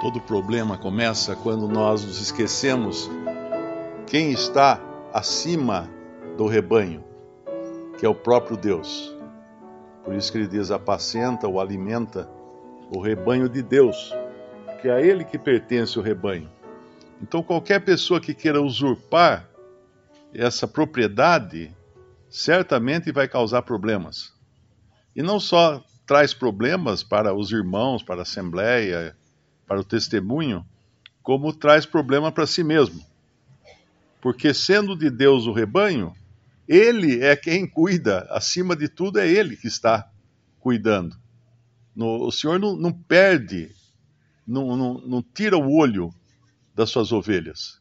Todo problema começa quando nós nos esquecemos quem está acima do rebanho, que é o próprio Deus. Por isso que ele diz: apacenta ou alimenta o rebanho de Deus, que é a ele que pertence o rebanho. Então, qualquer pessoa que queira usurpar essa propriedade, certamente vai causar problemas. E não só traz problemas para os irmãos, para a assembleia, para o testemunho, como traz problema para si mesmo. Porque sendo de Deus o rebanho, ele é quem cuida, acima de tudo é ele que está cuidando. No, o Senhor não, não perde, não, não, não tira o olho das suas ovelhas.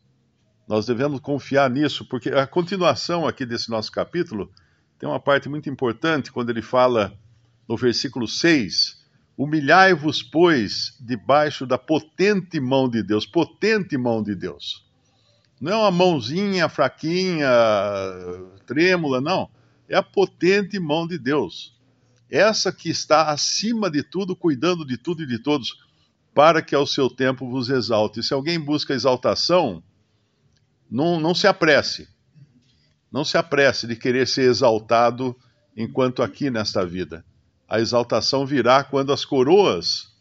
Nós devemos confiar nisso, porque a continuação aqui desse nosso capítulo tem uma parte muito importante quando ele fala no versículo 6: Humilhai-vos, pois, debaixo da potente mão de Deus potente mão de Deus. Não é uma mãozinha fraquinha, trêmula, não. É a potente mão de Deus. Essa que está acima de tudo, cuidando de tudo e de todos, para que ao seu tempo vos exalte. Se alguém busca exaltação, não, não se apresse. Não se apresse de querer ser exaltado enquanto aqui nesta vida. A exaltação virá quando as coroas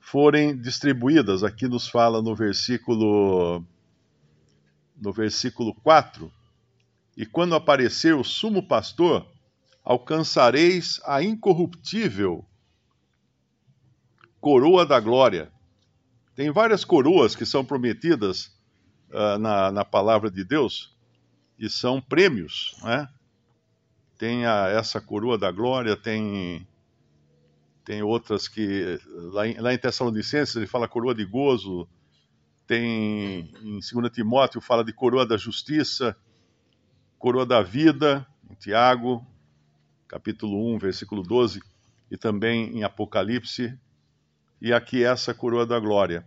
forem distribuídas. Aqui nos fala no versículo no versículo 4. E quando aparecer o sumo pastor, alcançareis a incorruptível coroa da glória. Tem várias coroas que são prometidas uh, na, na palavra de Deus e são prêmios, né? Tem a, essa coroa da glória, tem tem outras que lá em, lá em Tessalonicenses ele fala coroa de gozo, tem em 2 Timóteo fala de coroa da justiça, coroa da vida, em Tiago, capítulo 1, versículo 12, e também em Apocalipse, e aqui essa coroa da glória.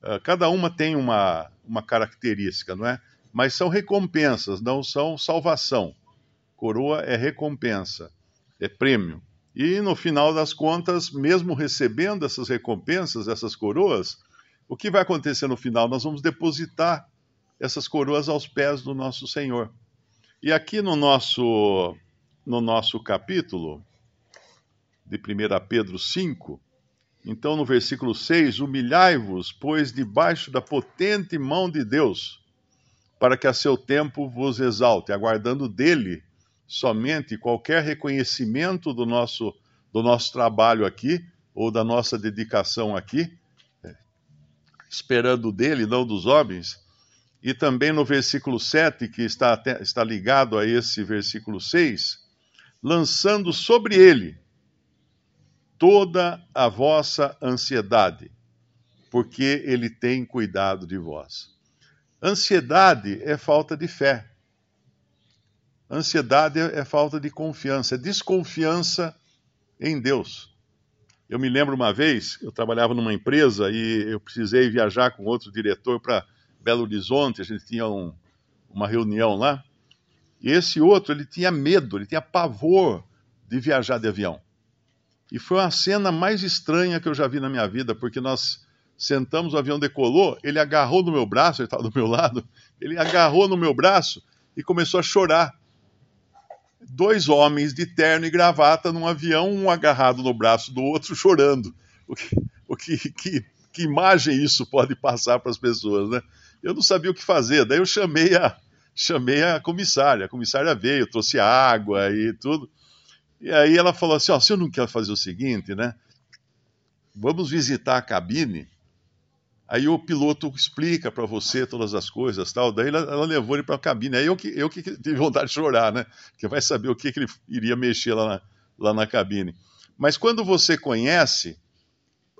Uh, cada uma tem uma, uma característica, não é? Mas são recompensas, não são salvação. Coroa é recompensa, é prêmio. E no final das contas, mesmo recebendo essas recompensas, essas coroas, o que vai acontecer no final? Nós vamos depositar essas coroas aos pés do nosso Senhor. E aqui no nosso, no nosso capítulo, de 1 Pedro 5, então no versículo 6, humilhai-vos, pois debaixo da potente mão de Deus, para que a seu tempo vos exalte, aguardando dele somente qualquer reconhecimento do nosso, do nosso trabalho aqui, ou da nossa dedicação aqui, esperando dele, não dos homens. E também no versículo 7, que está, está ligado a esse versículo 6, lançando sobre ele toda a vossa ansiedade, porque ele tem cuidado de vós. Ansiedade é falta de fé. Ansiedade é, é falta de confiança, é desconfiança em Deus. Eu me lembro uma vez, eu trabalhava numa empresa e eu precisei viajar com outro diretor para Belo Horizonte, a gente tinha um, uma reunião lá. E esse outro, ele tinha medo, ele tinha pavor de viajar de avião. E foi a cena mais estranha que eu já vi na minha vida, porque nós sentamos, o avião decolou, ele agarrou no meu braço, ele estava do meu lado, ele agarrou no meu braço e começou a chorar dois homens de terno e gravata num avião, um agarrado no braço do outro, chorando. O que, o que, que, que imagem isso pode passar para as pessoas, né? Eu não sabia o que fazer, daí eu chamei a, chamei a comissária. A comissária veio, trouxe água e tudo. E aí ela falou assim: Ó, se eu não quer fazer o seguinte, né? Vamos visitar a cabine. Aí o piloto explica para você todas as coisas, tal. Daí ela, ela levou ele para a cabine. Aí eu que, eu que tive vontade de chorar, né? Porque vai saber o que, que ele iria mexer lá na, lá na cabine. Mas quando você conhece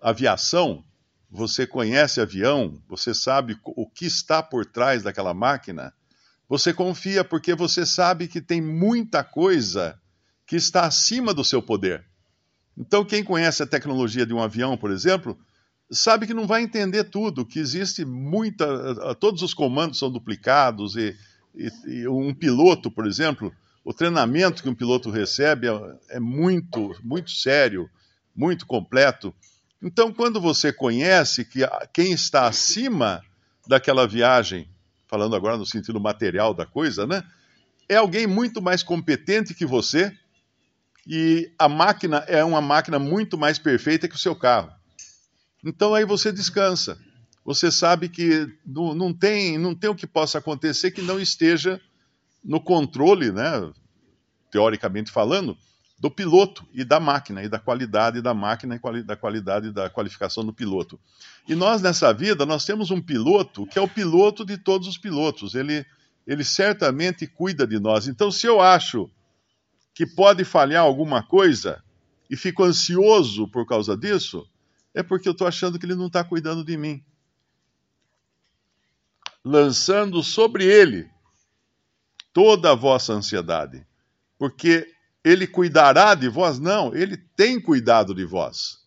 aviação, você conhece avião, você sabe o que está por trás daquela máquina, você confia porque você sabe que tem muita coisa que está acima do seu poder. Então, quem conhece a tecnologia de um avião, por exemplo, sabe que não vai entender tudo, que existe muita. Todos os comandos são duplicados, e, e, e um piloto, por exemplo, o treinamento que um piloto recebe é, é muito, muito sério, muito completo. Então, quando você conhece que quem está acima daquela viagem, falando agora no sentido material da coisa, né? É alguém muito mais competente que você e a máquina é uma máquina muito mais perfeita que o seu carro. Então aí você descansa. Você sabe que não, não, tem, não tem o que possa acontecer que não esteja no controle, né, teoricamente falando, do piloto e da máquina, e da qualidade da máquina e da qualidade da qualificação do piloto. E nós, nessa vida, nós temos um piloto que é o piloto de todos os pilotos. Ele, ele certamente cuida de nós. Então, se eu acho que pode falhar alguma coisa e fico ansioso por causa disso, é porque eu estou achando que ele não está cuidando de mim. Lançando sobre ele toda a vossa ansiedade, porque ele cuidará de vós? Não, ele tem cuidado de vós.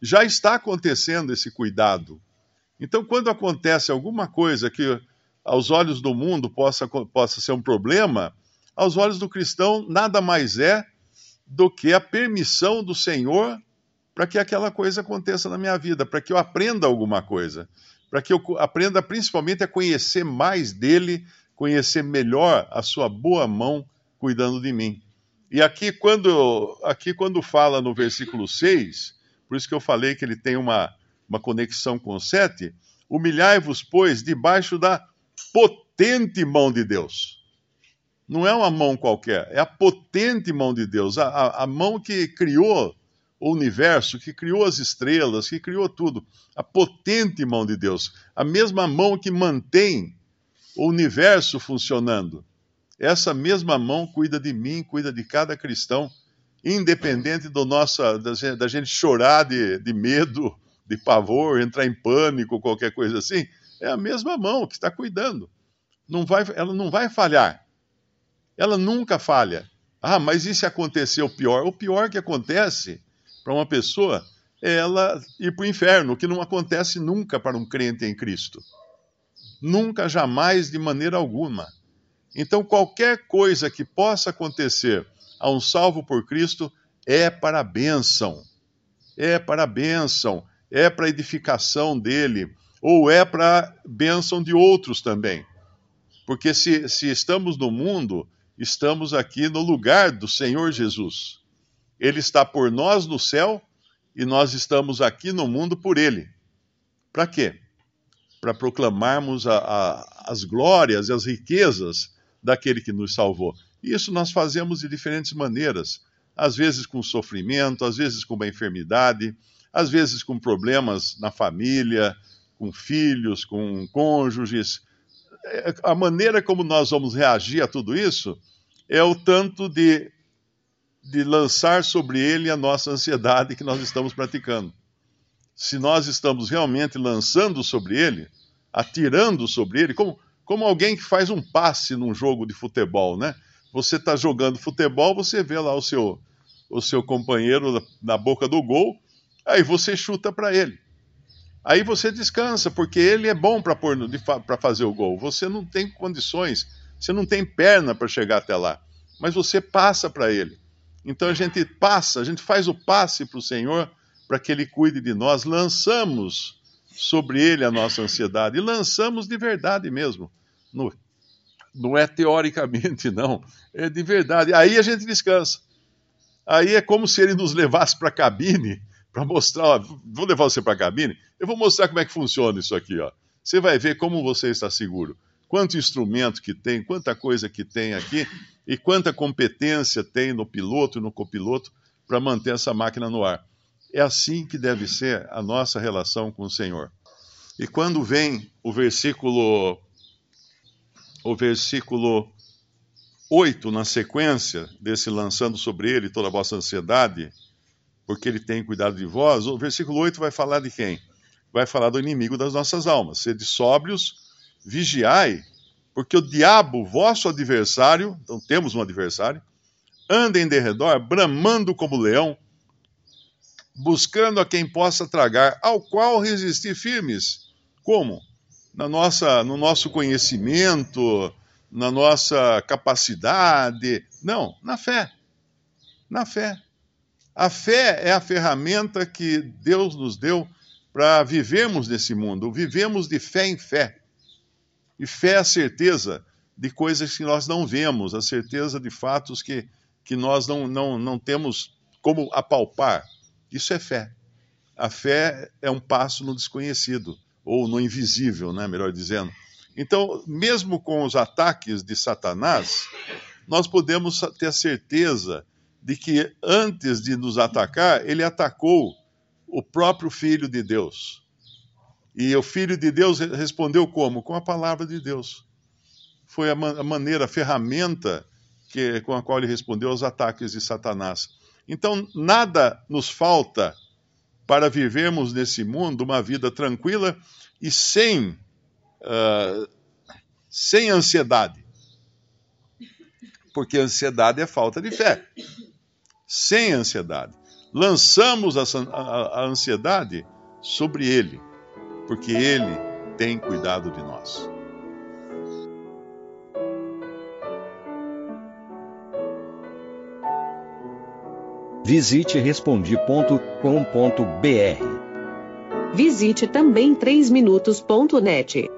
Já está acontecendo esse cuidado. Então, quando acontece alguma coisa que aos olhos do mundo possa, possa ser um problema, aos olhos do cristão nada mais é do que a permissão do Senhor para que aquela coisa aconteça na minha vida, para que eu aprenda alguma coisa, para que eu aprenda principalmente a conhecer mais dele, conhecer melhor a sua boa mão cuidando de mim. E aqui quando, aqui quando fala no versículo 6, por isso que eu falei que ele tem uma, uma conexão com o 7, humilhai-vos, pois, debaixo da potente mão de Deus. Não é uma mão qualquer, é a potente mão de Deus, a, a, a mão que criou o universo, que criou as estrelas, que criou tudo. A potente mão de Deus, a mesma mão que mantém o universo funcionando. Essa mesma mão cuida de mim, cuida de cada cristão, independente do nossa, da gente chorar de, de medo, de pavor, entrar em pânico, qualquer coisa assim. É a mesma mão que está cuidando. Não vai, ela não vai falhar. Ela nunca falha. Ah, mas e se acontecer o pior? O pior que acontece para uma pessoa ela ir para o inferno, o que não acontece nunca para um crente em Cristo. Nunca, jamais, de maneira alguma. Então, qualquer coisa que possa acontecer a um salvo por Cristo é para a bênção. É para a bênção, é para a edificação dele, ou é para a bênção de outros também. Porque se, se estamos no mundo, estamos aqui no lugar do Senhor Jesus. Ele está por nós no céu e nós estamos aqui no mundo por Ele. Para quê? Para proclamarmos a, a, as glórias e as riquezas daquele que nos salvou. Isso nós fazemos de diferentes maneiras. Às vezes com sofrimento, às vezes com uma enfermidade, às vezes com problemas na família, com filhos, com cônjuges. É, a maneira como nós vamos reagir a tudo isso é o tanto de de lançar sobre ele a nossa ansiedade que nós estamos praticando. Se nós estamos realmente lançando sobre ele, atirando sobre ele, como, como alguém que faz um passe num jogo de futebol, né? Você está jogando futebol, você vê lá o seu, o seu companheiro na boca do gol, aí você chuta para ele. Aí você descansa, porque ele é bom para fazer o gol. Você não tem condições, você não tem perna para chegar até lá, mas você passa para ele. Então a gente passa, a gente faz o passe para o Senhor para que Ele cuide de nós, lançamos sobre Ele a nossa ansiedade, e lançamos de verdade mesmo. No, não é teoricamente, não, é de verdade. Aí a gente descansa. Aí é como se Ele nos levasse para a cabine para mostrar, ó, vou levar você para a cabine, eu vou mostrar como é que funciona isso aqui, ó. Você vai ver como você está seguro. Quanto instrumento que tem, quanta coisa que tem aqui, e quanta competência tem no piloto e no copiloto para manter essa máquina no ar. É assim que deve ser a nossa relação com o Senhor. E quando vem o versículo o versículo 8 na sequência desse lançando sobre ele toda a vossa ansiedade, porque ele tem cuidado de vós, o versículo 8 vai falar de quem? Vai falar do inimigo das nossas almas. Sede sóbrios, vigiai, porque o diabo, vosso adversário, então temos um adversário, anda em derredor, bramando como leão, buscando a quem possa tragar, ao qual resistir firmes. Como? Na nossa, no nosso conhecimento, na nossa capacidade. Não, na fé. Na fé. A fé é a ferramenta que Deus nos deu para vivermos nesse mundo. Vivemos de fé em fé. E fé é a certeza de coisas que nós não vemos, a certeza de fatos que, que nós não, não, não temos como apalpar. Isso é fé. A fé é um passo no desconhecido, ou no invisível, né, melhor dizendo. Então, mesmo com os ataques de Satanás, nós podemos ter a certeza de que antes de nos atacar, ele atacou o próprio Filho de Deus. E o Filho de Deus respondeu como? Com a palavra de Deus. Foi a, man a maneira, a ferramenta que, com a qual ele respondeu aos ataques de Satanás. Então, nada nos falta para vivermos nesse mundo uma vida tranquila e sem, uh, sem ansiedade. Porque ansiedade é falta de fé. Sem ansiedade. Lançamos a, a, a ansiedade sobre Ele, porque Ele tem cuidado de nós. Visite respondi.com.br. Visite também 3minutos.net.